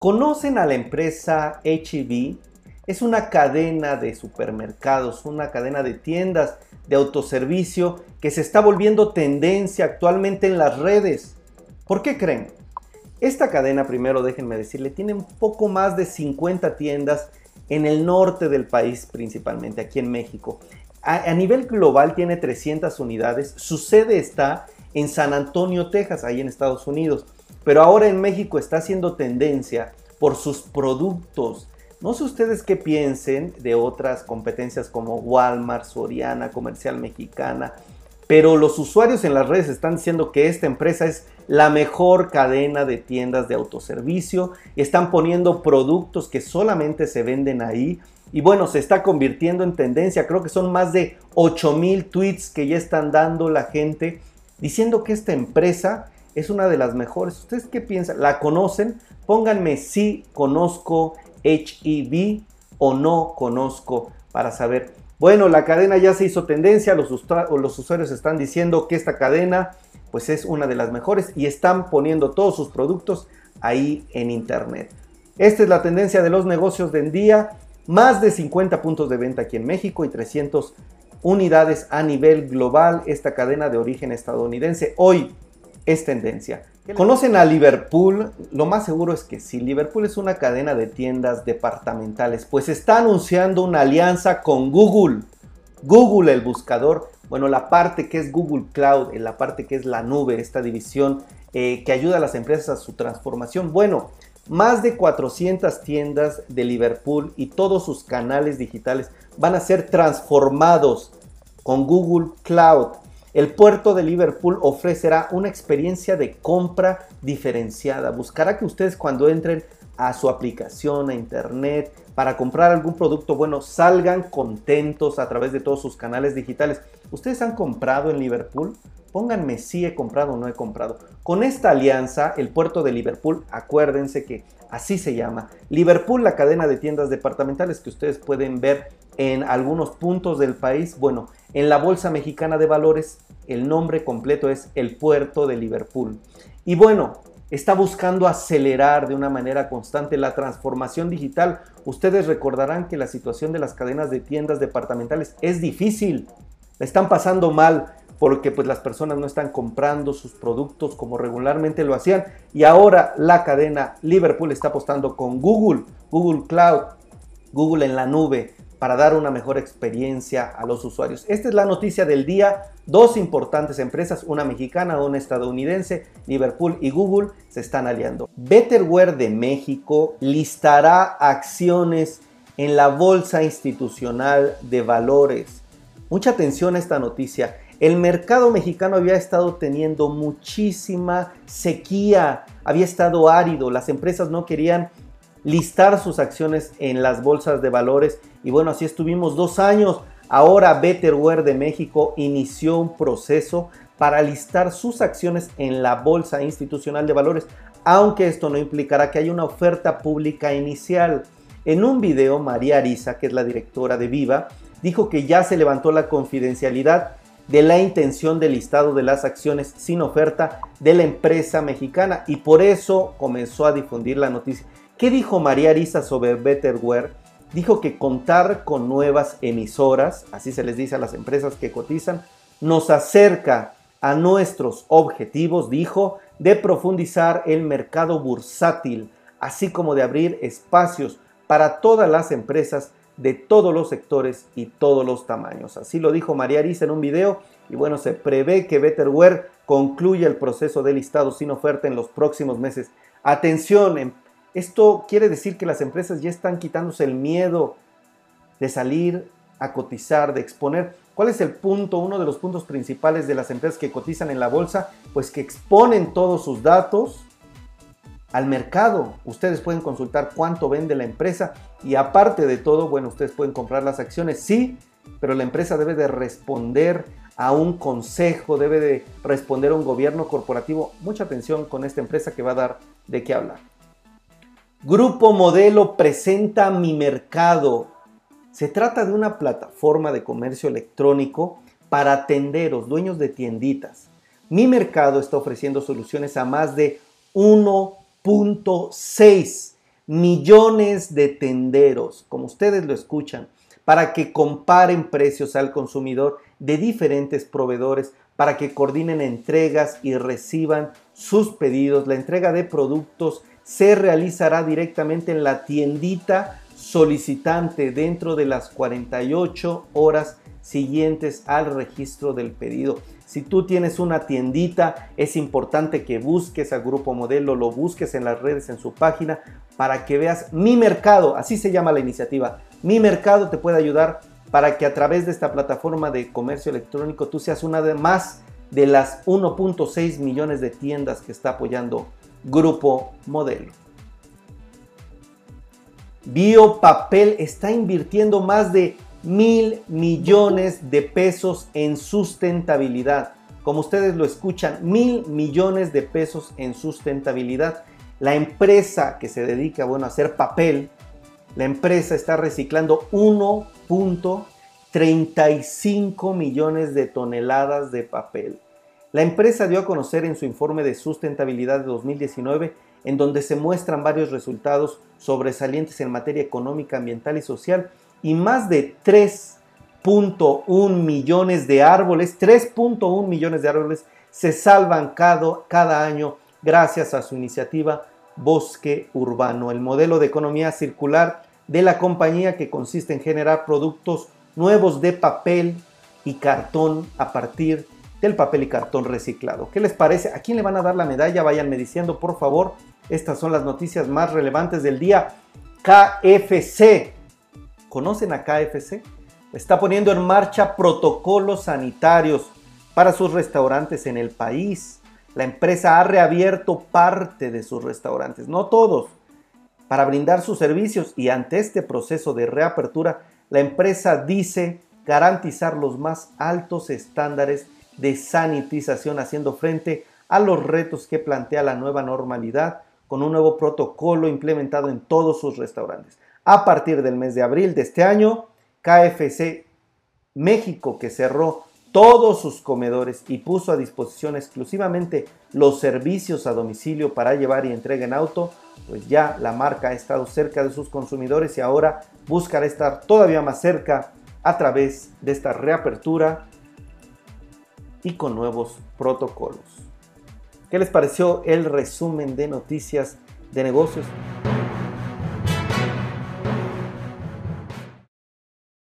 ¿Conocen a la empresa HEB? Es una cadena de supermercados, una cadena de tiendas de autoservicio que se está volviendo tendencia actualmente en las redes. ¿Por qué creen? Esta cadena, primero déjenme decirle, tiene un poco más de 50 tiendas en el norte del país, principalmente aquí en México. A, a, nivel global tiene 300 unidades. Su sede está en San Antonio, Texas, ahí en Estados Unidos pero ahora en México está haciendo tendencia por sus productos. No sé ustedes qué piensen de otras competencias como Walmart, Soriana, Comercial Mexicana, pero los usuarios en las redes están diciendo que esta empresa es la mejor cadena de tiendas de autoservicio están poniendo productos que solamente se venden ahí. Y bueno, se está convirtiendo en tendencia. Creo que son más de 8000 tweets que ya están dando la gente diciendo que esta empresa es una de las mejores. ¿Ustedes qué piensan? ¿La conocen? Pónganme si conozco HEB o no conozco para saber. Bueno, la cadena ya se hizo tendencia, los, los usuarios están diciendo que esta cadena pues es una de las mejores y están poniendo todos sus productos ahí en internet. Esta es la tendencia de los negocios del día. Más de 50 puntos de venta aquí en México y 300 unidades a nivel global. Esta cadena de origen estadounidense. Hoy es tendencia. ¿Conocen a Liverpool? Lo más seguro es que sí. Liverpool es una cadena de tiendas departamentales, pues está anunciando una alianza con Google. Google, el buscador, bueno, la parte que es Google Cloud, la parte que es la nube, esta división eh, que ayuda a las empresas a su transformación. Bueno, más de 400 tiendas de Liverpool y todos sus canales digitales van a ser transformados con Google Cloud. El puerto de Liverpool ofrecerá una experiencia de compra diferenciada. Buscará que ustedes cuando entren a su aplicación, a internet, para comprar algún producto, bueno, salgan contentos a través de todos sus canales digitales. ¿Ustedes han comprado en Liverpool? Pónganme si he comprado o no he comprado. Con esta alianza, el puerto de Liverpool, acuérdense que así se llama. Liverpool, la cadena de tiendas departamentales que ustedes pueden ver en algunos puntos del país. Bueno, en la Bolsa Mexicana de Valores el nombre completo es el puerto de Liverpool. Y bueno, está buscando acelerar de una manera constante la transformación digital. Ustedes recordarán que la situación de las cadenas de tiendas departamentales es difícil. La están pasando mal porque pues las personas no están comprando sus productos como regularmente lo hacían y ahora la cadena Liverpool está apostando con Google, Google Cloud, Google en la nube, para dar una mejor experiencia a los usuarios. Esta es la noticia del día. Dos importantes empresas, una mexicana, una estadounidense, Liverpool y Google, se están aliando. Betterware de México listará acciones en la Bolsa Institucional de Valores. Mucha atención a esta noticia. El mercado mexicano había estado teniendo muchísima sequía, había estado árido, las empresas no querían listar sus acciones en las bolsas de valores. Y bueno, así estuvimos dos años. Ahora Betterware de México inició un proceso para listar sus acciones en la Bolsa Institucional de Valores, aunque esto no implicará que haya una oferta pública inicial. En un video, María Arisa, que es la directora de Viva, dijo que ya se levantó la confidencialidad de la intención de listado de las acciones sin oferta de la empresa mexicana y por eso comenzó a difundir la noticia. ¿Qué dijo María Arisa sobre Betterware? Dijo que contar con nuevas emisoras, así se les dice a las empresas que cotizan, nos acerca a nuestros objetivos, dijo, de profundizar el mercado bursátil, así como de abrir espacios para todas las empresas de todos los sectores y todos los tamaños. Así lo dijo María Arisa en un video y bueno, se prevé que Betterware concluya el proceso de listado sin oferta en los próximos meses. Atención, esto quiere decir que las empresas ya están quitándose el miedo de salir a cotizar, de exponer. ¿Cuál es el punto, uno de los puntos principales de las empresas que cotizan en la bolsa? Pues que exponen todos sus datos al mercado. Ustedes pueden consultar cuánto vende la empresa y aparte de todo, bueno, ustedes pueden comprar las acciones, sí, pero la empresa debe de responder a un consejo, debe de responder a un gobierno corporativo. Mucha atención con esta empresa que va a dar de qué hablar. Grupo Modelo presenta Mi Mercado. Se trata de una plataforma de comercio electrónico para tenderos, dueños de tienditas. Mi Mercado está ofreciendo soluciones a más de 1.6 millones de tenderos, como ustedes lo escuchan, para que comparen precios al consumidor de diferentes proveedores, para que coordinen entregas y reciban sus pedidos. La entrega de productos se realizará directamente en la tiendita solicitante dentro de las 48 horas siguientes al registro del pedido. Si tú tienes una tiendita, es importante que busques al grupo modelo, lo busques en las redes, en su página, para que veas mi mercado, así se llama la iniciativa. Mi mercado te puede ayudar para que a través de esta plataforma de comercio electrónico tú seas una de más de las 1.6 millones de tiendas que está apoyando Grupo Modelo. Biopapel está invirtiendo más de mil millones de pesos en sustentabilidad. Como ustedes lo escuchan, mil millones de pesos en sustentabilidad. La empresa que se dedica bueno, a hacer papel, la empresa está reciclando 1.35 millones de toneladas de papel. La empresa dio a conocer en su informe de sustentabilidad de 2019 en donde se muestran varios resultados sobresalientes en materia económica, ambiental y social y más de 3.1 millones de árboles, 3.1 millones de árboles se salvan cada, cada año gracias a su iniciativa Bosque Urbano, el modelo de economía circular de la compañía que consiste en generar productos nuevos de papel y cartón a partir del papel y cartón reciclado. ¿Qué les parece? ¿A quién le van a dar la medalla? Váyanme diciendo, por favor. Estas son las noticias más relevantes del día. KFC. ¿Conocen a KFC? Está poniendo en marcha protocolos sanitarios para sus restaurantes en el país. La empresa ha reabierto parte de sus restaurantes, no todos, para brindar sus servicios y ante este proceso de reapertura, la empresa dice garantizar los más altos estándares de sanitización haciendo frente a los retos que plantea la nueva normalidad con un nuevo protocolo implementado en todos sus restaurantes. A partir del mes de abril de este año, KFC México, que cerró todos sus comedores y puso a disposición exclusivamente los servicios a domicilio para llevar y entrega en auto, pues ya la marca ha estado cerca de sus consumidores y ahora buscará estar todavía más cerca a través de esta reapertura y con nuevos protocolos. ¿Qué les pareció el resumen de noticias de negocios?